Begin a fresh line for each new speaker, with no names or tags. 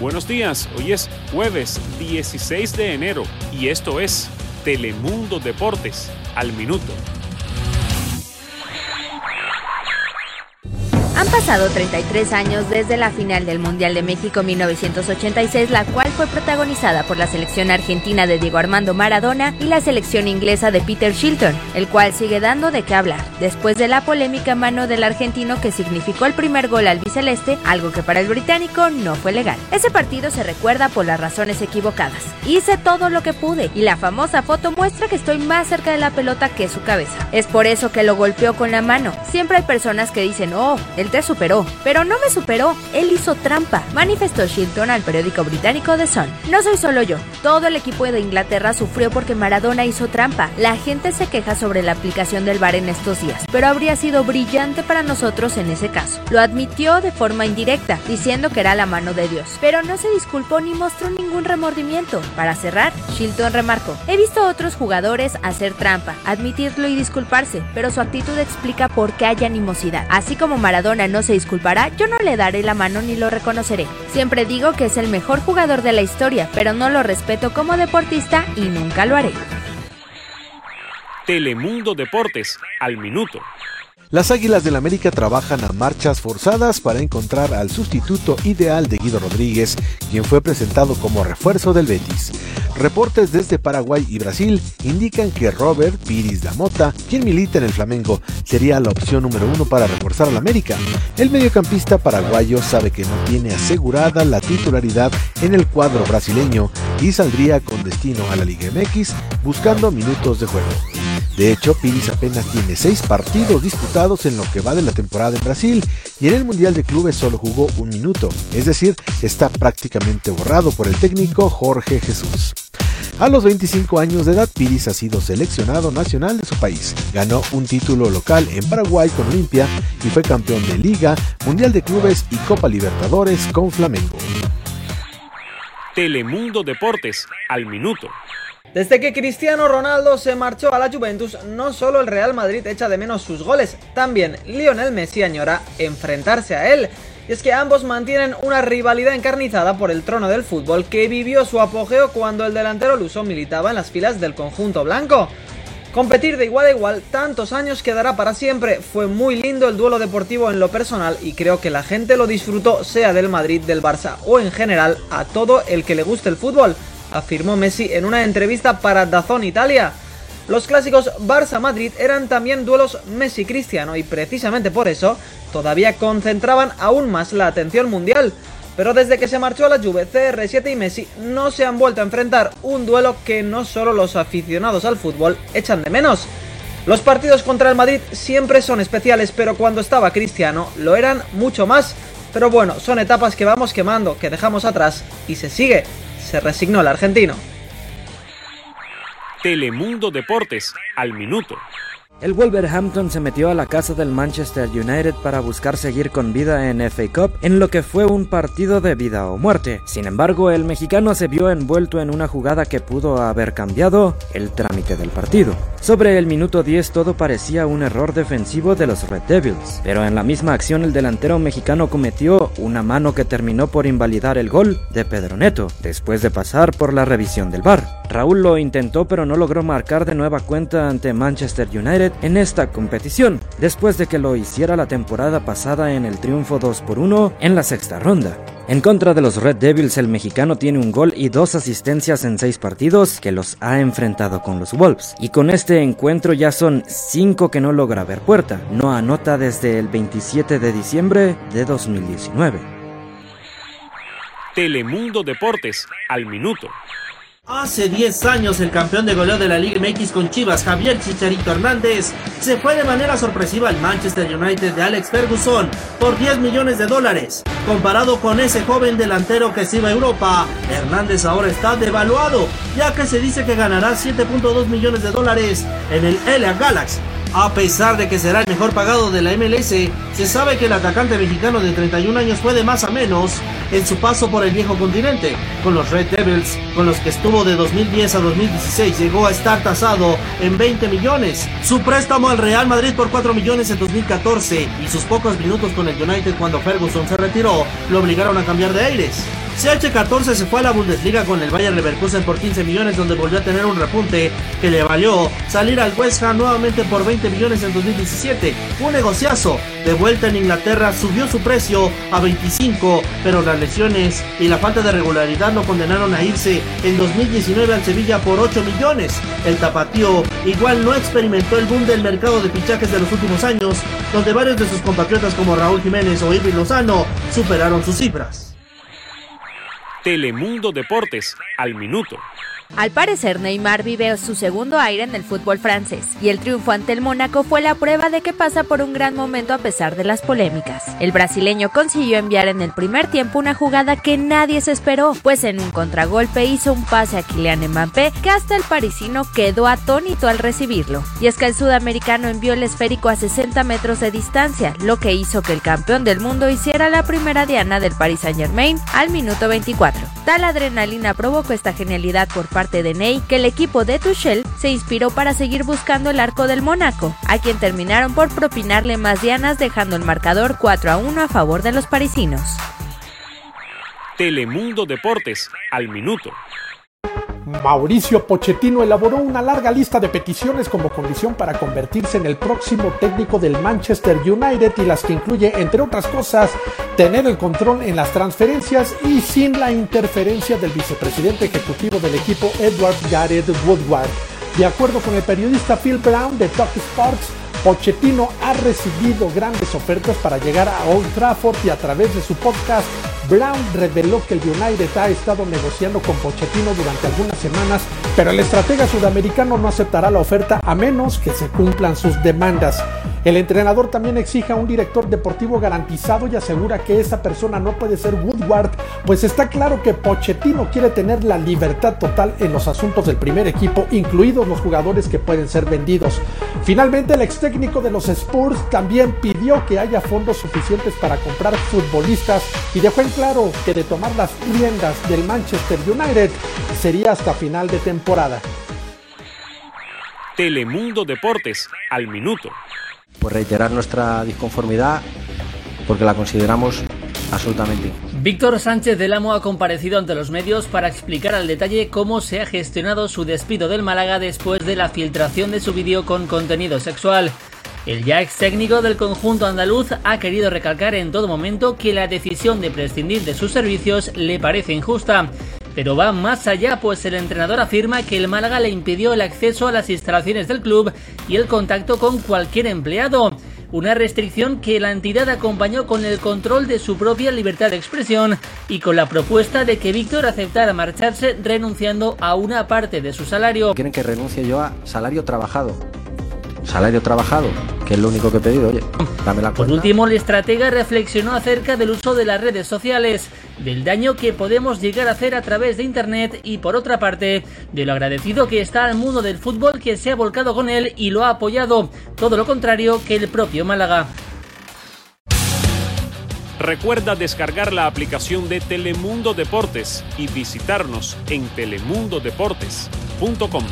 Buenos días, hoy es jueves 16 de enero y esto es Telemundo Deportes al minuto.
Han pasado 33 años desde la final del Mundial de México 1986, la cual fue protagonizada por la selección argentina de Diego Armando Maradona y la selección inglesa de Peter Shilton, el cual sigue dando de qué hablar, después de la polémica mano del argentino que significó el primer gol al biceleste, algo que para el británico no fue legal. Ese partido se recuerda por las razones equivocadas. Hice todo lo que pude y la famosa foto muestra que estoy más cerca de la pelota que su cabeza. Es por eso que lo golpeó con la mano. Siempre hay personas que dicen, oh, el te superó, pero no me superó, él hizo trampa, manifestó Shilton al periódico británico The Sun. No soy solo yo, todo el equipo de Inglaterra sufrió porque Maradona hizo trampa. La gente se queja sobre la aplicación del VAR en estos días, pero habría sido brillante para nosotros en ese caso. Lo admitió de forma indirecta, diciendo que era la mano de Dios, pero no se disculpó ni mostró ningún remordimiento. Para cerrar, Shilton remarcó, he visto a otros jugadores hacer trampa, admitirlo y disculparse, pero su actitud explica por qué hay animosidad. Así como Maradona no se disculpará, yo no le daré la mano ni lo reconoceré. Siempre digo que es el mejor jugador de la historia, pero no lo respeto como deportista y nunca lo haré.
Telemundo Deportes, al minuto.
Las Águilas del América trabajan a marchas forzadas para encontrar al sustituto ideal de Guido Rodríguez, quien fue presentado como refuerzo del Betis. Reportes desde Paraguay y Brasil indican que Robert Piris Damota, quien milita en el Flamengo, sería la opción número uno para reforzar al América. El mediocampista paraguayo sabe que no tiene asegurada la titularidad en el cuadro brasileño y saldría con destino a la Liga MX buscando minutos de juego. De hecho, Piris apenas tiene seis partidos disputados en lo que va de la temporada en Brasil y en el Mundial de Clubes solo jugó un minuto, es decir, está prácticamente borrado por el técnico Jorge Jesús. A los 25 años de edad, Piris ha sido seleccionado nacional de su país. Ganó un título local en Paraguay con Olimpia y fue campeón de Liga, Mundial de Clubes y Copa Libertadores con Flamengo.
Telemundo Deportes, al minuto.
Desde que Cristiano Ronaldo se marchó a la Juventus, no solo el Real Madrid echa de menos sus goles, también Lionel Messi añora enfrentarse a él. Y es que ambos mantienen una rivalidad encarnizada por el trono del fútbol que vivió su apogeo cuando el delantero luso militaba en las filas del conjunto blanco. Competir de igual a igual tantos años quedará para siempre. Fue muy lindo el duelo deportivo en lo personal y creo que la gente lo disfrutó sea del Madrid, del Barça o en general a todo el que le guste el fútbol afirmó Messi en una entrevista para Dazón Italia. Los clásicos Barça-Madrid eran también duelos Messi-Cristiano y precisamente por eso todavía concentraban aún más la atención mundial. Pero desde que se marchó a la Juve, CR7 y Messi no se han vuelto a enfrentar, un duelo que no solo los aficionados al fútbol echan de menos. Los partidos contra el Madrid siempre son especiales, pero cuando estaba Cristiano lo eran mucho más. Pero bueno, son etapas que vamos quemando, que dejamos atrás y se sigue se resignó el argentino.
Telemundo Deportes, al minuto.
El Wolverhampton se metió a la casa del Manchester United para buscar seguir con vida en FA Cup en lo que fue un partido de vida o muerte. Sin embargo, el mexicano se vio envuelto en una jugada que pudo haber cambiado el trámite del partido. Sobre el minuto 10 todo parecía un error defensivo de los Red Devils, pero en la misma acción el delantero mexicano cometió una mano que terminó por invalidar el gol de Pedro Neto, después de pasar por la revisión del VAR. Raúl lo intentó pero no logró marcar de nueva cuenta ante Manchester United en esta competición, después de que lo hiciera la temporada pasada en el triunfo 2 por 1 en la sexta ronda. En contra de los Red Devils, el mexicano tiene un gol y dos asistencias en seis partidos que los ha enfrentado con los Wolves. Y con este encuentro ya son cinco que no logra ver puerta. No anota desde el 27 de diciembre de 2019.
Telemundo Deportes, al minuto.
Hace 10 años el campeón de goleo de la Liga MX con Chivas, Javier Chicharito Hernández, se fue de manera sorpresiva al Manchester United de Alex Ferguson por 10 millones de dólares. Comparado con ese joven delantero que se iba a Europa, Hernández ahora está devaluado, ya que se dice que ganará 7.2 millones de dólares en el LA Galaxy a pesar de que será el mejor pagado de la MLS, se sabe que el atacante mexicano de 31 años fue de más a menos en su paso por el viejo continente. Con los Red Devils, con los que estuvo de 2010 a 2016, llegó a estar tasado en 20 millones. Su préstamo al Real Madrid por 4 millones en 2014 y sus pocos minutos con el United cuando Ferguson se retiró lo obligaron a cambiar de aires. CH14 se fue a la Bundesliga con el Bayern Leverkusen por 15 millones donde volvió a tener un repunte que le valió salir al West Ham nuevamente por 20 millones en 2017. Un negociazo. De vuelta en Inglaterra subió su precio a 25, pero las lesiones y la falta de regularidad lo condenaron a irse en 2019 al Sevilla por 8 millones. El tapatío igual no experimentó el boom del mercado de fichajes de los últimos años, donde varios de sus compatriotas como Raúl Jiménez o Irving Lozano superaron sus cifras.
Telemundo Deportes, al minuto.
Al parecer, Neymar vive su segundo aire en el fútbol francés y el triunfo ante el Mónaco fue la prueba de que pasa por un gran momento a pesar de las polémicas. El brasileño consiguió enviar en el primer tiempo una jugada que nadie se esperó, pues en un contragolpe hizo un pase a Kylian Mbappé que hasta el parisino quedó atónito al recibirlo. Y es que el sudamericano envió el esférico a 60 metros de distancia, lo que hizo que el campeón del mundo hiciera la primera diana del Paris Saint Germain al minuto 24. Tal adrenalina provocó esta genialidad por parte de Ney que el equipo de Tuchel se inspiró para seguir buscando el arco del Mónaco, a quien terminaron por propinarle más dianas dejando el marcador 4 a 1 a favor de los parisinos.
Telemundo Deportes, al minuto.
Mauricio Pochettino elaboró una larga lista de peticiones como condición para convertirse en el próximo técnico del Manchester United y las que incluye, entre otras cosas, tener el control en las transferencias y sin la interferencia del vicepresidente ejecutivo del equipo Edward Gareth Woodward. De acuerdo con el periodista Phil Brown de Talk Sports, Pochettino ha recibido grandes ofertas para llegar a Old Trafford y a través de su podcast Brown reveló que el United ha estado negociando con Pochettino durante algunas semanas, pero el estratega sudamericano no aceptará la oferta a menos que se cumplan sus demandas. El entrenador también exige a un director deportivo garantizado y asegura que esa persona no puede ser Woodward, pues está claro que Pochettino quiere tener la libertad total en los asuntos del primer equipo, incluidos los jugadores que pueden ser vendidos. Finalmente, el ex técnico de los Spurs también pidió que haya fondos suficientes para comprar futbolistas y dejó en claro que de tomar las riendas del Manchester United sería hasta final de temporada.
Telemundo Deportes, al minuto.
Pues reiterar nuestra disconformidad porque la consideramos absolutamente.
Víctor Sánchez del Amo ha comparecido ante los medios para explicar al detalle cómo se ha gestionado su despido del Málaga después de la filtración de su vídeo con contenido sexual. El ya ex técnico del conjunto andaluz ha querido recalcar en todo momento que la decisión de prescindir de sus servicios le parece injusta. Pero va más allá, pues el entrenador afirma que el Málaga le impidió el acceso a las instalaciones del club y el contacto con cualquier empleado. Una restricción que la entidad acompañó con el control de su propia libertad de expresión y con la propuesta de que Víctor aceptara marcharse renunciando a una parte de su salario.
Quieren que renuncie yo a salario trabajado salario trabajado, que es lo único que he pedido, oye, dame la
Por último, el estratega reflexionó acerca del uso de las redes sociales, del daño que podemos llegar a hacer a través de Internet y por otra parte, de lo agradecido que está al mundo del fútbol que se ha volcado con él y lo ha apoyado, todo lo contrario que el propio Málaga.
Recuerda descargar la aplicación de Telemundo Deportes y visitarnos en telemundodeportes.com.